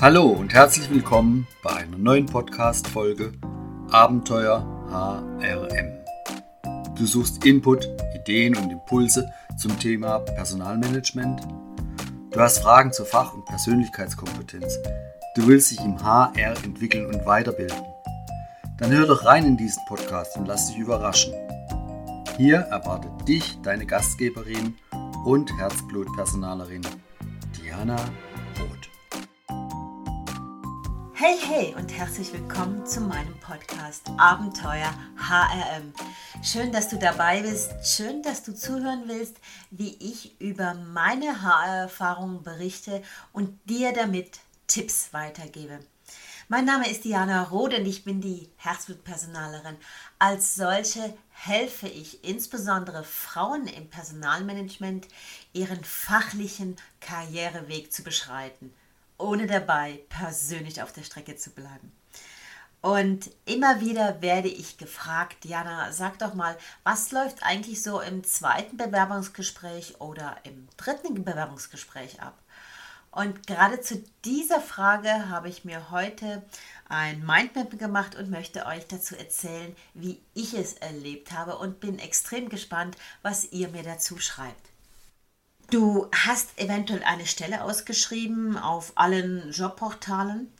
Hallo und herzlich willkommen bei einer neuen Podcast-Folge Abenteuer HRM. Du suchst Input, Ideen und Impulse zum Thema Personalmanagement. Du hast Fragen zur Fach- und Persönlichkeitskompetenz. Du willst dich im HR entwickeln und weiterbilden. Dann hör doch rein in diesen Podcast und lass dich überraschen. Hier erwartet dich deine Gastgeberin und Herzblutpersonalerin Diana. Hey, hey und herzlich willkommen zu meinem Podcast Abenteuer HRM. Schön, dass du dabei bist. Schön, dass du zuhören willst, wie ich über meine HR-Erfahrungen berichte und dir damit Tipps weitergebe. Mein Name ist Diana Roth und ich bin die Herzblutpersonalerin. Als solche helfe ich insbesondere Frauen im Personalmanagement, ihren fachlichen Karriereweg zu beschreiten ohne dabei persönlich auf der Strecke zu bleiben. Und immer wieder werde ich gefragt, Jana, sag doch mal, was läuft eigentlich so im zweiten Bewerbungsgespräch oder im dritten Bewerbungsgespräch ab? Und gerade zu dieser Frage habe ich mir heute ein Mindmap gemacht und möchte euch dazu erzählen, wie ich es erlebt habe und bin extrem gespannt, was ihr mir dazu schreibt. Du hast eventuell eine Stelle ausgeschrieben auf allen Jobportalen.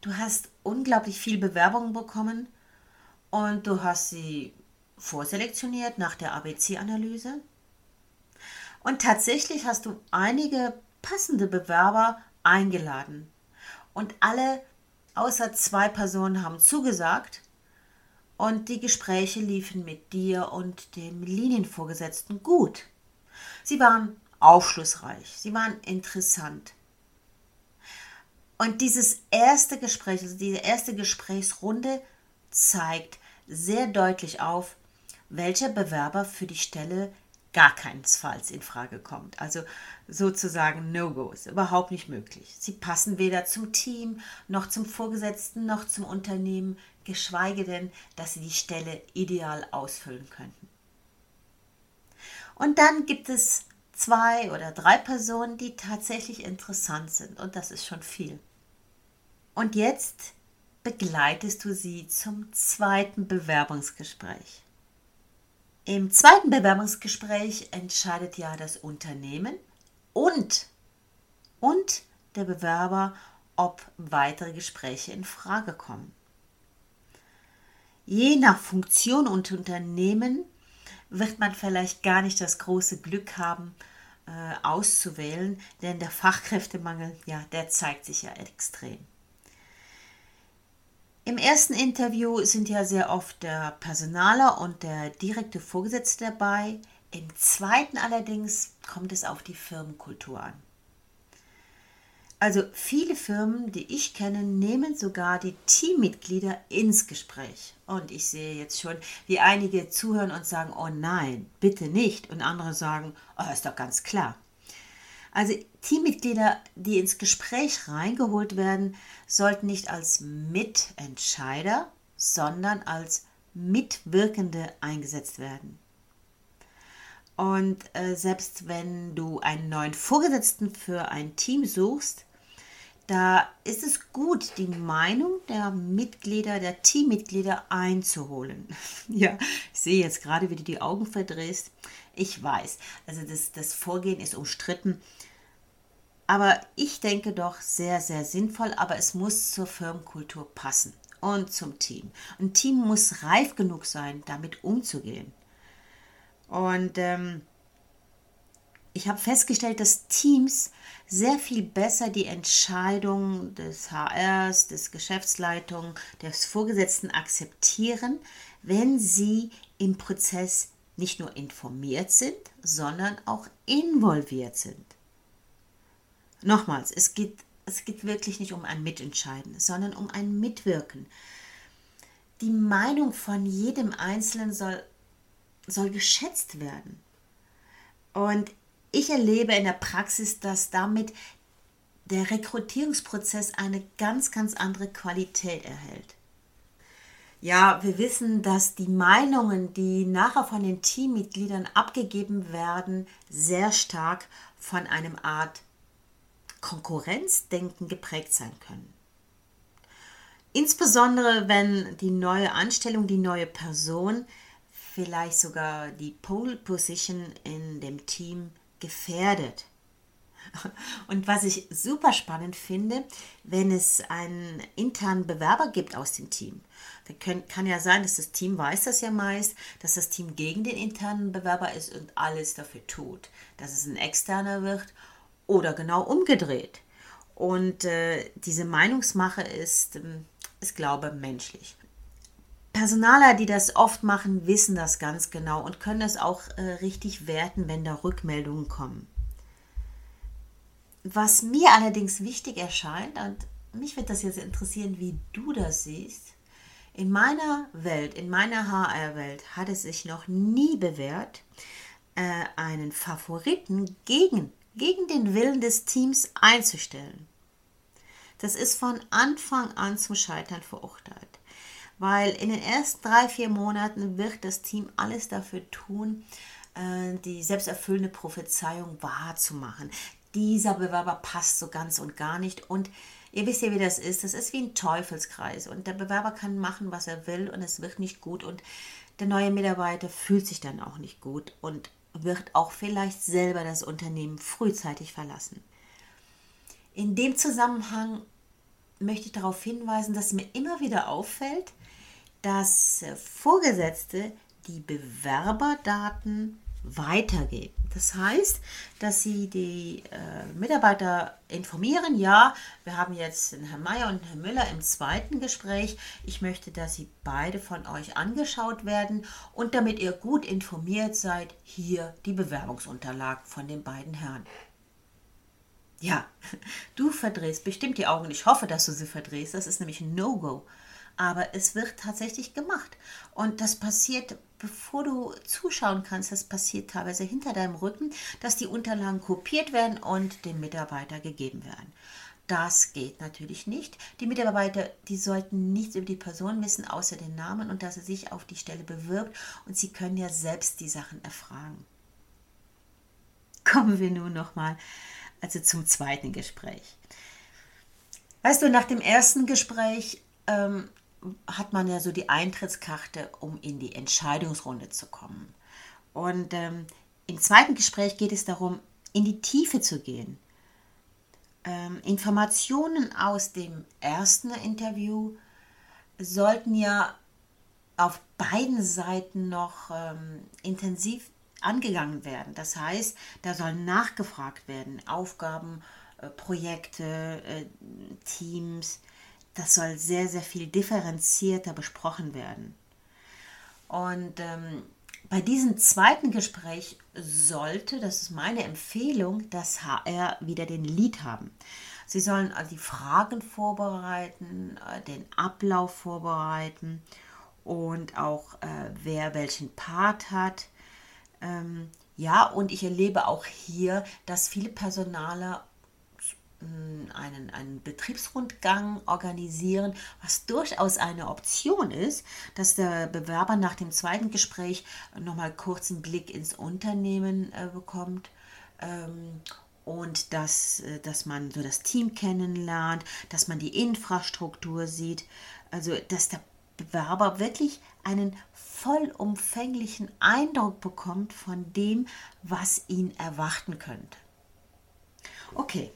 Du hast unglaublich viel Bewerbungen bekommen und du hast sie vorselektioniert nach der ABC-Analyse. Und tatsächlich hast du einige passende Bewerber eingeladen. Und alle außer zwei Personen haben zugesagt. Und die Gespräche liefen mit dir und dem Linienvorgesetzten gut. Sie waren aufschlussreich, sie waren interessant. Und dieses erste Gespräch, also diese erste Gesprächsrunde zeigt sehr deutlich auf, welcher Bewerber für die Stelle gar keinesfalls in Frage kommt. Also sozusagen No-Gos, überhaupt nicht möglich. Sie passen weder zum Team, noch zum Vorgesetzten, noch zum Unternehmen, geschweige denn, dass sie die Stelle ideal ausfüllen könnten. Und dann gibt es zwei oder drei Personen, die tatsächlich interessant sind. Und das ist schon viel. Und jetzt begleitest du sie zum zweiten Bewerbungsgespräch. Im zweiten Bewerbungsgespräch entscheidet ja das Unternehmen und, und der Bewerber, ob weitere Gespräche in Frage kommen. Je nach Funktion und Unternehmen wird man vielleicht gar nicht das große Glück haben, auszuwählen, denn der Fachkräftemangel, ja, der zeigt sich ja extrem. Im ersten Interview sind ja sehr oft der Personaler und der direkte Vorgesetzte dabei. Im zweiten allerdings kommt es auf die Firmenkultur an. Also viele Firmen, die ich kenne, nehmen sogar die Teammitglieder ins Gespräch. Und ich sehe jetzt schon, wie einige zuhören und sagen, oh nein, bitte nicht. Und andere sagen, oh, ist doch ganz klar. Also Teammitglieder, die ins Gespräch reingeholt werden, sollten nicht als Mitentscheider, sondern als Mitwirkende eingesetzt werden. Und äh, selbst wenn du einen neuen Vorgesetzten für ein Team suchst, da ist es gut, die Meinung der Mitglieder, der Teammitglieder einzuholen. ja, ich sehe jetzt gerade, wie du die Augen verdrehst. Ich weiß, also das, das Vorgehen ist umstritten. Aber ich denke doch sehr, sehr sinnvoll, aber es muss zur Firmenkultur passen und zum Team. Ein Team muss reif genug sein, damit umzugehen. Und ähm, ich habe festgestellt, dass Teams sehr viel besser die Entscheidung des HRs, des Geschäftsleitung, des Vorgesetzten akzeptieren, wenn sie im Prozess nicht nur informiert sind, sondern auch involviert sind. Nochmals, es geht, es geht wirklich nicht um ein Mitentscheiden, sondern um ein Mitwirken. Die Meinung von jedem Einzelnen soll, soll geschätzt werden. Und ich erlebe in der Praxis, dass damit der Rekrutierungsprozess eine ganz, ganz andere Qualität erhält. Ja, wir wissen, dass die Meinungen, die nachher von den Teammitgliedern abgegeben werden, sehr stark von einem Art Konkurrenzdenken geprägt sein können. Insbesondere wenn die neue Anstellung, die neue Person vielleicht sogar die Pole Position in dem Team gefährdet. Und was ich super spannend finde, wenn es einen internen Bewerber gibt aus dem Team. Da können, kann ja sein, dass das Team weiß das ja meist, dass das Team gegen den internen Bewerber ist und alles dafür tut, dass es ein externer wird oder genau umgedreht. Und äh, diese Meinungsmache ist, ähm, ist, glaube ich, menschlich. Personaler, die das oft machen, wissen das ganz genau und können es auch äh, richtig werten, wenn da Rückmeldungen kommen. Was mir allerdings wichtig erscheint, und mich wird das jetzt interessieren, wie du das siehst, in meiner Welt, in meiner HR-Welt hat es sich noch nie bewährt, äh, einen Favoriten gegen, gegen den Willen des Teams einzustellen. Das ist von Anfang an zum Scheitern verurteilt weil in den ersten drei, vier Monaten wird das Team alles dafür tun, äh, die selbsterfüllende Prophezeiung wahrzumachen. Dieser Bewerber passt so ganz und gar nicht und ihr wisst ja, wie das ist. Das ist wie ein Teufelskreis und der Bewerber kann machen, was er will und es wird nicht gut und der neue Mitarbeiter fühlt sich dann auch nicht gut und wird auch vielleicht selber das Unternehmen frühzeitig verlassen. In dem Zusammenhang möchte ich darauf hinweisen, dass mir immer wieder auffällt, dass Vorgesetzte die Bewerberdaten weitergeben. Das heißt, dass sie die äh, Mitarbeiter informieren, ja, wir haben jetzt den Herrn Mayer und Herrn Müller im zweiten Gespräch. Ich möchte, dass sie beide von euch angeschaut werden und damit ihr gut informiert seid, hier die Bewerbungsunterlagen von den beiden Herren. Ja, du verdrehst bestimmt die Augen. Ich hoffe, dass du sie verdrehst. Das ist nämlich ein No-Go aber es wird tatsächlich gemacht. Und das passiert, bevor du zuschauen kannst, das passiert teilweise hinter deinem Rücken, dass die Unterlagen kopiert werden und dem Mitarbeiter gegeben werden. Das geht natürlich nicht. Die Mitarbeiter, die sollten nichts über die Person wissen, außer den Namen und dass er sich auf die Stelle bewirbt. Und sie können ja selbst die Sachen erfragen. Kommen wir nun nochmal also zum zweiten Gespräch. Weißt du, nach dem ersten Gespräch ähm, hat man ja so die Eintrittskarte, um in die Entscheidungsrunde zu kommen. Und ähm, im zweiten Gespräch geht es darum, in die Tiefe zu gehen. Ähm, Informationen aus dem ersten Interview sollten ja auf beiden Seiten noch ähm, intensiv angegangen werden. Das heißt, da soll nachgefragt werden, Aufgaben, äh, Projekte, äh, Teams, das soll sehr, sehr viel differenzierter besprochen werden. Und ähm, bei diesem zweiten Gespräch sollte, das ist meine Empfehlung, das HR wieder den Lead haben. Sie sollen also die Fragen vorbereiten, äh, den Ablauf vorbereiten und auch äh, wer welchen Part hat. Ähm, ja, und ich erlebe auch hier, dass viele Personaler einen, einen Betriebsrundgang organisieren, was durchaus eine Option ist, dass der Bewerber nach dem zweiten Gespräch nochmal kurz einen Blick ins Unternehmen äh, bekommt. Ähm, und dass, äh, dass man so das Team kennenlernt, dass man die Infrastruktur sieht, also dass der Bewerber wirklich einen vollumfänglichen Eindruck bekommt von dem, was ihn erwarten könnte. Okay,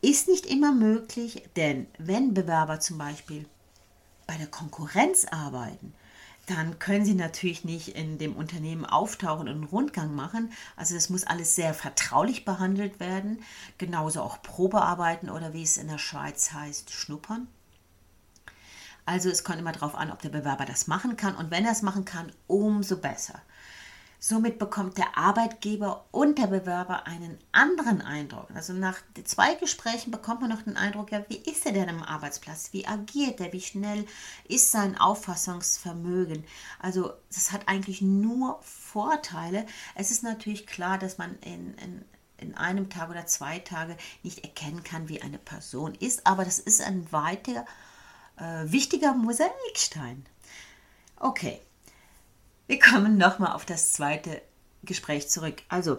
ist nicht immer möglich, denn wenn Bewerber zum Beispiel bei der Konkurrenz arbeiten, dann können sie natürlich nicht in dem Unternehmen auftauchen und einen Rundgang machen. Also das muss alles sehr vertraulich behandelt werden. Genauso auch Probearbeiten oder wie es in der Schweiz heißt, schnuppern. Also es kommt immer darauf an, ob der Bewerber das machen kann. Und wenn er es machen kann, umso besser. Somit bekommt der Arbeitgeber und der Bewerber einen anderen Eindruck. Also nach zwei Gesprächen bekommt man noch den Eindruck, ja, wie ist er denn am Arbeitsplatz? Wie agiert er? Wie schnell ist sein Auffassungsvermögen? Also das hat eigentlich nur Vorteile. Es ist natürlich klar, dass man in, in in einem Tag oder zwei Tage nicht erkennen kann, wie eine Person ist, aber das ist ein weiter äh, wichtiger Mosaikstein. Okay, wir kommen nochmal auf das zweite Gespräch zurück. Also,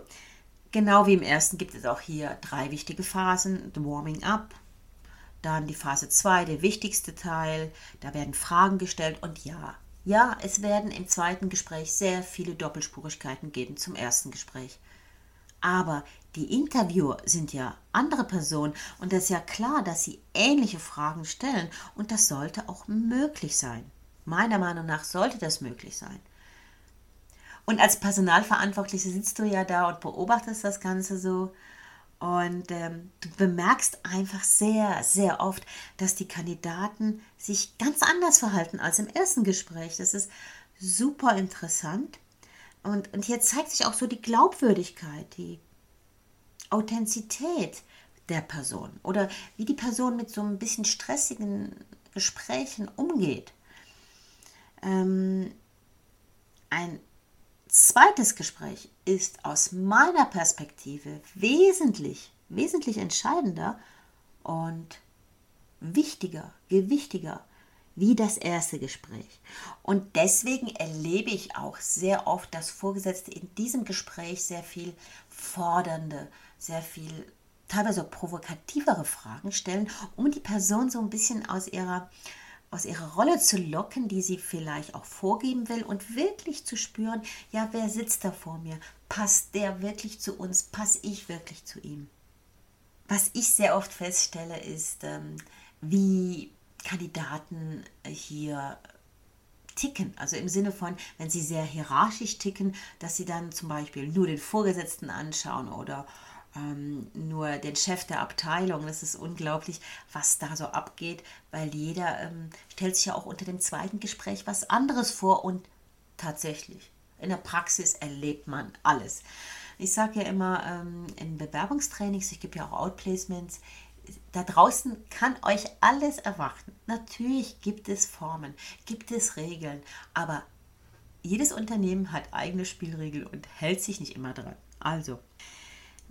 Genau wie im ersten gibt es auch hier drei wichtige Phasen. The Warming Up, dann die Phase 2, der wichtigste Teil. Da werden Fragen gestellt und ja, ja, es werden im zweiten Gespräch sehr viele Doppelspurigkeiten geben zum ersten Gespräch. Aber die Interviewer sind ja andere Personen und es ist ja klar, dass sie ähnliche Fragen stellen und das sollte auch möglich sein. Meiner Meinung nach sollte das möglich sein. Und als Personalverantwortliche sitzt du ja da und beobachtest das Ganze so und ähm, du bemerkst einfach sehr, sehr oft, dass die Kandidaten sich ganz anders verhalten als im ersten Gespräch. Das ist super interessant. Und, und hier zeigt sich auch so die Glaubwürdigkeit, die Authentizität der Person oder wie die Person mit so ein bisschen stressigen Gesprächen umgeht. Ähm, ein zweites Gespräch ist aus meiner Perspektive wesentlich, wesentlich entscheidender und wichtiger, gewichtiger wie das erste Gespräch. Und deswegen erlebe ich auch sehr oft, dass Vorgesetzte in diesem Gespräch sehr viel fordernde, sehr viel teilweise provokativere Fragen stellen, um die Person so ein bisschen aus ihrer aus ihrer Rolle zu locken, die sie vielleicht auch vorgeben will und wirklich zu spüren, ja, wer sitzt da vor mir? Passt der wirklich zu uns? Passe ich wirklich zu ihm? Was ich sehr oft feststelle, ist, ähm, wie Kandidaten hier ticken. Also im Sinne von, wenn sie sehr hierarchisch ticken, dass sie dann zum Beispiel nur den Vorgesetzten anschauen oder ähm, nur den Chef der Abteilung. Das ist unglaublich, was da so abgeht, weil jeder ähm, stellt sich ja auch unter dem zweiten Gespräch was anderes vor und tatsächlich, in der Praxis erlebt man alles. Ich sage ja immer ähm, in Bewerbungstrainings, ich gebe ja auch Outplacements, da draußen kann euch alles erwarten. Natürlich gibt es Formen, gibt es Regeln, aber jedes Unternehmen hat eigene Spielregeln und hält sich nicht immer dran. Also,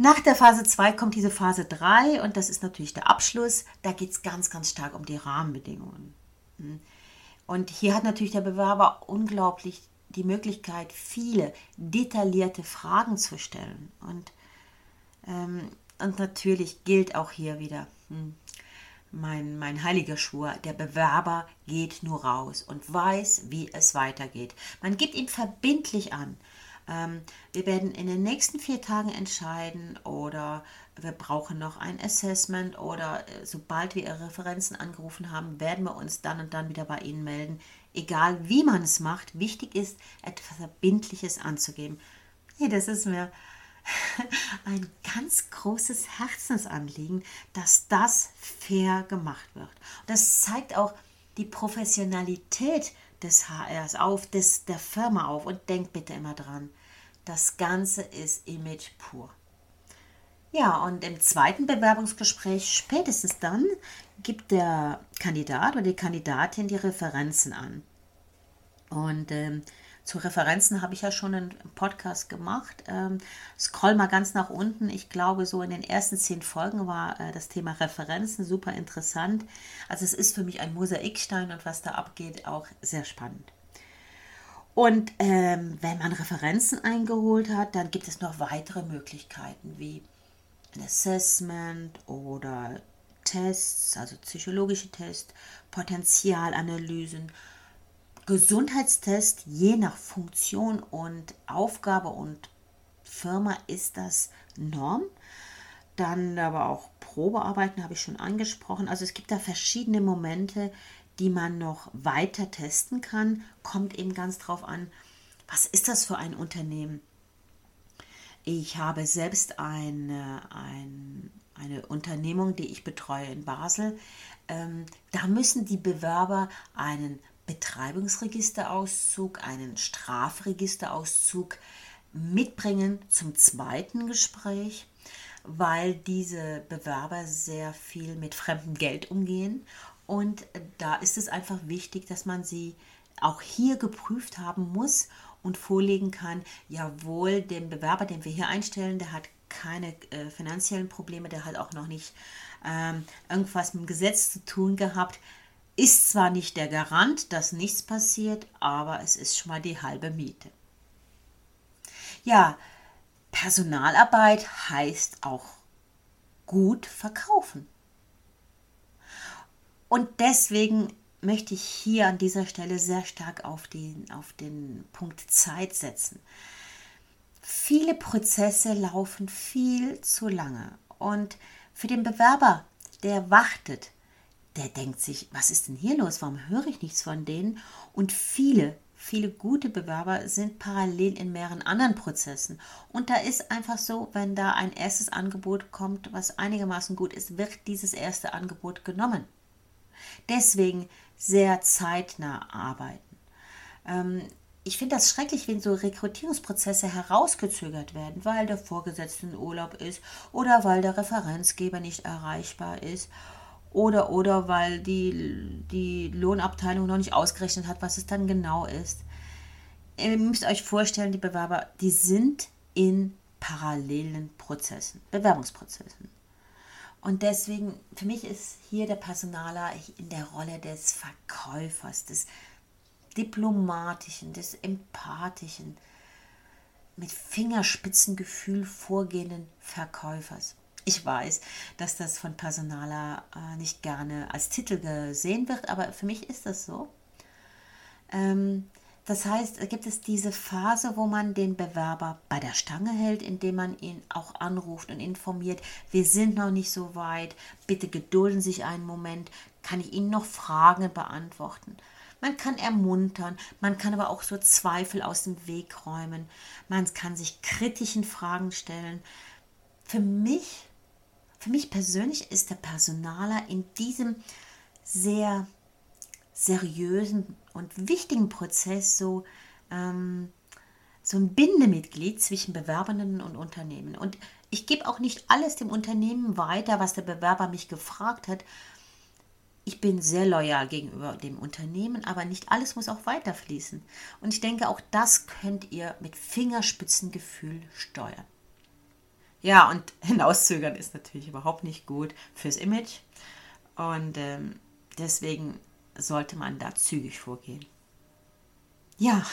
nach der Phase 2 kommt diese Phase 3 und das ist natürlich der Abschluss. Da geht es ganz, ganz stark um die Rahmenbedingungen. Hm. Und hier hat natürlich der Bewerber unglaublich die Möglichkeit, viele detaillierte Fragen zu stellen. Und, ähm, und natürlich gilt auch hier wieder hm, mein, mein heiliger Schwur, der Bewerber geht nur raus und weiß, wie es weitergeht. Man gibt ihm verbindlich an, ähm, wir werden in den nächsten vier Tagen entscheiden oder wir brauchen noch ein Assessment oder äh, sobald wir Ihre Referenzen angerufen haben, werden wir uns dann und dann wieder bei Ihnen melden. Egal wie man es macht, wichtig ist, etwas Verbindliches anzugeben. Hey, das ist mir ein ganz großes Herzensanliegen, dass das fair gemacht wird. Und das zeigt auch die Professionalität des HRs auf, des, der Firma auf. Und denkt bitte immer dran, das Ganze ist Image pur. Ja, und im zweiten Bewerbungsgespräch spätestens dann gibt der Kandidat oder die Kandidatin die Referenzen an. Und ähm, zu Referenzen habe ich ja schon einen Podcast gemacht. Ähm, scroll mal ganz nach unten. Ich glaube, so in den ersten zehn Folgen war äh, das Thema Referenzen super interessant. Also es ist für mich ein Mosaikstein und was da abgeht, auch sehr spannend. Und ähm, wenn man Referenzen eingeholt hat, dann gibt es noch weitere Möglichkeiten wie ein Assessment oder Tests, also psychologische Tests, Potenzialanalysen, Gesundheitstest, je nach Funktion und Aufgabe und Firma ist das Norm. Dann aber auch Probearbeiten habe ich schon angesprochen. Also es gibt da verschiedene Momente, die man noch weiter testen kann. Kommt eben ganz drauf an, was ist das für ein Unternehmen? Ich habe selbst eine, ein, eine Unternehmung, die ich betreue in Basel. Ähm, da müssen die Bewerber einen Betreibungsregisterauszug, einen Strafregisterauszug mitbringen zum zweiten Gespräch, weil diese Bewerber sehr viel mit fremdem Geld umgehen. Und da ist es einfach wichtig, dass man sie auch hier geprüft haben muss und vorlegen kann, jawohl, den Bewerber, den wir hier einstellen, der hat keine äh, finanziellen Probleme, der hat auch noch nicht ähm, irgendwas mit dem Gesetz zu tun gehabt. Ist zwar nicht der Garant, dass nichts passiert, aber es ist schon mal die halbe Miete. Ja, Personalarbeit heißt auch gut verkaufen. Und deswegen möchte ich hier an dieser Stelle sehr stark auf den, auf den Punkt Zeit setzen. Viele Prozesse laufen viel zu lange. Und für den Bewerber, der wartet, der denkt sich, was ist denn hier los? Warum höre ich nichts von denen? Und viele, viele gute Bewerber sind parallel in mehreren anderen Prozessen. Und da ist einfach so, wenn da ein erstes Angebot kommt, was einigermaßen gut ist, wird dieses erste Angebot genommen. Deswegen sehr zeitnah arbeiten. Ähm, ich finde das schrecklich, wenn so Rekrutierungsprozesse herausgezögert werden, weil der Vorgesetzte in Urlaub ist oder weil der Referenzgeber nicht erreichbar ist oder oder weil die, die Lohnabteilung noch nicht ausgerechnet hat, was es dann genau ist. Ihr müsst euch vorstellen, die Bewerber, die sind in parallelen Prozessen, Bewerbungsprozessen. Und deswegen, für mich ist hier der Personaler in der Rolle des Verkäufers, des diplomatischen, des empathischen, mit Fingerspitzengefühl vorgehenden Verkäufers. Ich weiß, dass das von Personaler äh, nicht gerne als Titel gesehen wird, aber für mich ist das so. Ähm, das heißt, gibt es diese Phase, wo man den Bewerber bei der Stange hält, indem man ihn auch anruft und informiert, wir sind noch nicht so weit, bitte gedulden Sie sich einen Moment, kann ich Ihnen noch Fragen beantworten. Man kann ermuntern, man kann aber auch so Zweifel aus dem Weg räumen, man kann sich kritischen Fragen stellen. Für mich, für mich persönlich ist der Personaler in diesem sehr seriösen und wichtigen Prozess so, ähm, so ein Bindemitglied zwischen Bewerbenden und Unternehmen. Und ich gebe auch nicht alles dem Unternehmen weiter, was der Bewerber mich gefragt hat. Ich bin sehr loyal gegenüber dem Unternehmen, aber nicht alles muss auch weiterfließen. Und ich denke, auch das könnt ihr mit Fingerspitzengefühl steuern. Ja, und hinauszögern ist natürlich überhaupt nicht gut fürs Image. Und ähm, deswegen sollte man da zügig vorgehen. Ja,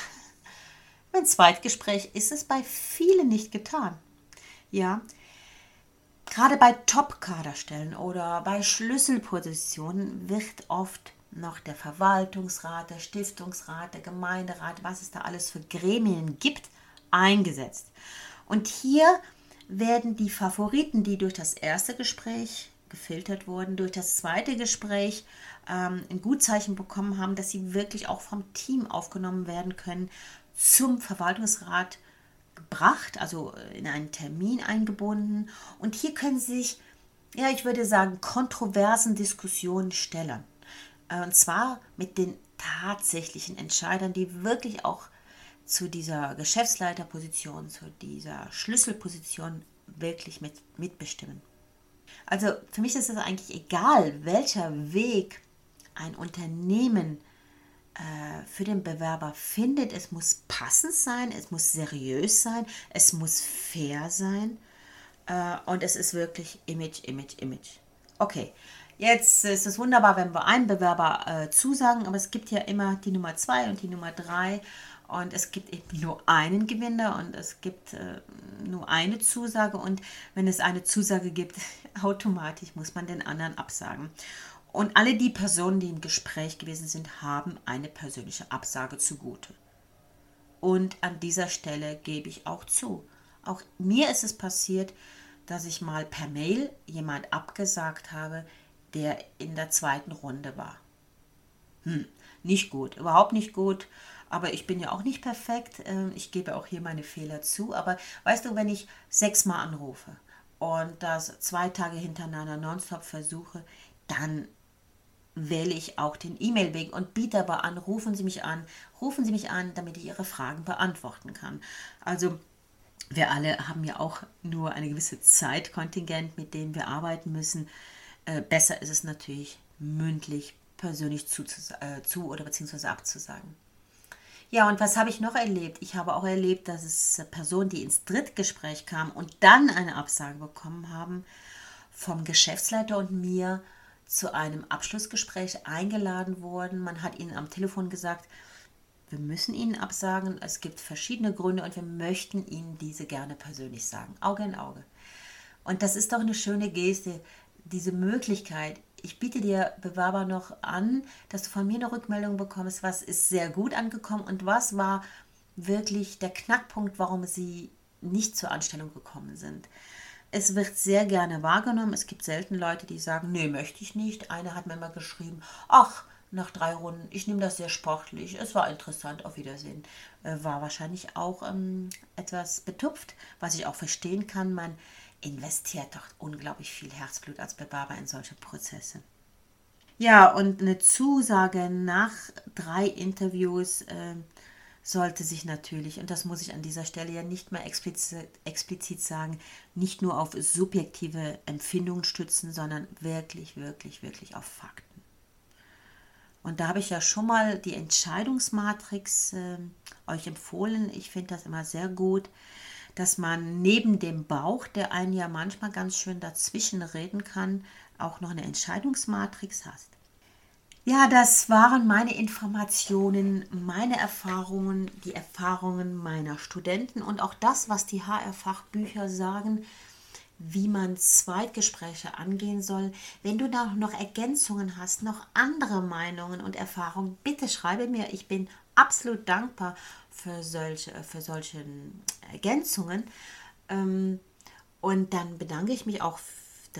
mein Zweitgespräch ist es bei vielen nicht getan. Ja, gerade bei Top-Kaderstellen oder bei Schlüsselpositionen wird oft noch der Verwaltungsrat, der Stiftungsrat, der Gemeinderat, was es da alles für Gremien gibt, eingesetzt. Und hier werden die Favoriten, die durch das erste Gespräch gefiltert wurden, durch das zweite Gespräch ähm, ein Gutzeichen bekommen haben, dass sie wirklich auch vom Team aufgenommen werden können, zum Verwaltungsrat gebracht, also in einen Termin eingebunden. Und hier können sie sich, ja, ich würde sagen, kontroversen Diskussionen stellen. Äh, und zwar mit den tatsächlichen Entscheidern, die wirklich auch zu dieser Geschäftsleiterposition, zu dieser Schlüsselposition wirklich mit, mitbestimmen. Also für mich ist es eigentlich egal, welcher Weg ein Unternehmen äh, für den Bewerber findet. Es muss passend sein, es muss seriös sein, es muss fair sein äh, und es ist wirklich Image, Image, Image. Okay, jetzt ist es wunderbar, wenn wir einen Bewerber äh, zusagen, aber es gibt ja immer die Nummer zwei und die Nummer drei und es gibt eben nur einen Gewinner und es gibt äh, nur eine Zusage. Und wenn es eine Zusage gibt, automatisch muss man den anderen absagen. Und alle die Personen, die im Gespräch gewesen sind, haben eine persönliche Absage zugute. Und an dieser Stelle gebe ich auch zu. Auch mir ist es passiert, dass ich mal per Mail jemand abgesagt habe, der in der zweiten Runde war. Hm, nicht gut, überhaupt nicht gut. Aber ich bin ja auch nicht perfekt. Ähm, ich gebe auch hier meine Fehler zu. Aber weißt du, wenn ich sechsmal anrufe und das zwei Tage hintereinander nonstop versuche, dann wähle ich auch den E-Mail-Weg und biete aber an, rufen Sie mich an, rufen Sie mich an, damit ich Ihre Fragen beantworten kann. Also wir alle haben ja auch nur eine gewisse Zeitkontingent, mit dem wir arbeiten müssen. Äh, besser ist es natürlich mündlich, persönlich zu, äh, zu oder beziehungsweise abzusagen. Ja, und was habe ich noch erlebt? Ich habe auch erlebt, dass es Personen, die ins Drittgespräch kamen und dann eine Absage bekommen haben, vom Geschäftsleiter und mir zu einem Abschlussgespräch eingeladen wurden. Man hat ihnen am Telefon gesagt, wir müssen ihnen absagen. Es gibt verschiedene Gründe und wir möchten ihnen diese gerne persönlich sagen. Auge in Auge. Und das ist doch eine schöne Geste, diese Möglichkeit. Ich biete dir Bewerber noch an, dass du von mir eine Rückmeldung bekommst, was ist sehr gut angekommen und was war wirklich der Knackpunkt, warum sie nicht zur Anstellung gekommen sind. Es wird sehr gerne wahrgenommen. Es gibt selten Leute, die sagen, nee, möchte ich nicht. Eine hat mir immer geschrieben, ach, nach drei Runden, ich nehme das sehr sportlich, es war interessant, auf Wiedersehen. Äh, war wahrscheinlich auch ähm, etwas betupft, was ich auch verstehen kann. Man investiert doch unglaublich viel Herzblut als Bewerber in solche Prozesse. Ja, und eine Zusage nach drei Interviews äh, sollte sich natürlich, und das muss ich an dieser Stelle ja nicht mehr explizit, explizit sagen, nicht nur auf subjektive Empfindungen stützen, sondern wirklich, wirklich, wirklich auf Fakten. Und da habe ich ja schon mal die Entscheidungsmatrix äh, euch empfohlen. Ich finde das immer sehr gut, dass man neben dem Bauch, der einen ja manchmal ganz schön dazwischen reden kann, auch noch eine Entscheidungsmatrix hast. Ja, das waren meine Informationen, meine Erfahrungen, die Erfahrungen meiner Studenten und auch das, was die HR-Fachbücher sagen, wie man Zweitgespräche angehen soll. Wenn du da noch Ergänzungen hast, noch andere Meinungen und Erfahrungen, bitte schreibe mir. Ich bin absolut dankbar für solche, für solche Ergänzungen. Ähm, und dann bedanke ich mich auch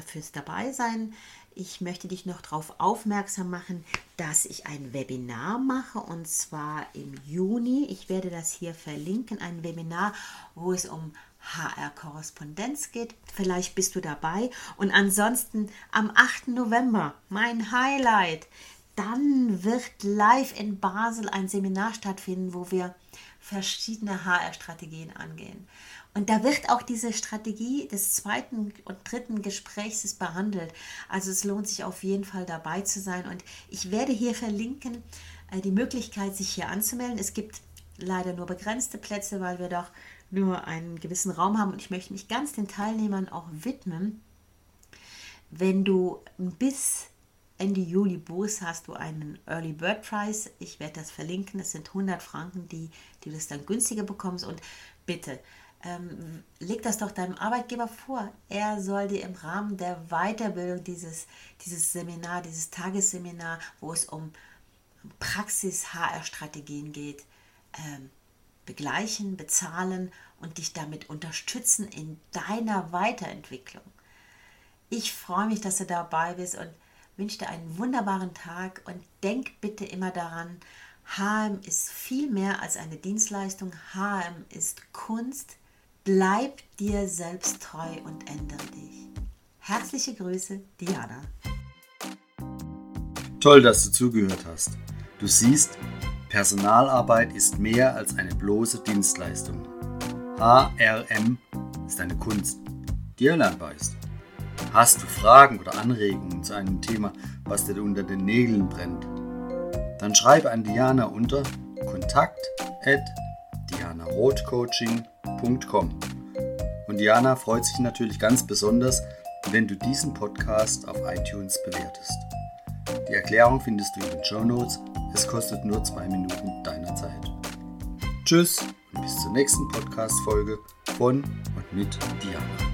fürs Dabeisein. Ich möchte dich noch darauf aufmerksam machen, dass ich ein Webinar mache und zwar im Juni. Ich werde das hier verlinken, ein Webinar, wo es um HR-Korrespondenz geht. Vielleicht bist du dabei. Und ansonsten am 8. November, mein Highlight, dann wird live in Basel ein Seminar stattfinden, wo wir verschiedene HR-Strategien angehen. Und da wird auch diese Strategie des zweiten und dritten Gesprächs behandelt. Also es lohnt sich auf jeden Fall dabei zu sein. Und ich werde hier verlinken äh, die Möglichkeit, sich hier anzumelden. Es gibt leider nur begrenzte Plätze, weil wir doch nur einen gewissen Raum haben. Und ich möchte mich ganz den Teilnehmern auch widmen. Wenn du bis Ende Juli buchst, hast du einen Early Bird Price. Ich werde das verlinken. Es sind 100 Franken, die, die du das dann günstiger bekommst. Und bitte, ähm, leg das doch deinem Arbeitgeber vor. Er soll dir im Rahmen der Weiterbildung dieses, dieses Seminar, dieses Tagesseminar, wo es um Praxis-HR-Strategien geht, ähm, begleichen, bezahlen und dich damit unterstützen in deiner Weiterentwicklung. Ich freue mich, dass du dabei bist und wünsche dir einen wunderbaren Tag und denk bitte immer daran, HM ist viel mehr als eine Dienstleistung. HM ist Kunst, Bleib dir selbst treu und ändere dich. Herzliche Grüße, Diana. Toll, dass du zugehört hast. Du siehst, Personalarbeit ist mehr als eine bloße Dienstleistung. HRM ist eine Kunst, die erlernbar ist. Hast du Fragen oder Anregungen zu einem Thema, was dir unter den Nägeln brennt? Dann schreibe an Diana unter kontakt at www.diana.com. Und Diana freut sich natürlich ganz besonders, wenn du diesen Podcast auf iTunes bewertest. Die Erklärung findest du in den Show Notes. Es kostet nur zwei Minuten deiner Zeit. Tschüss und bis zur nächsten Podcast-Folge von und mit Diana.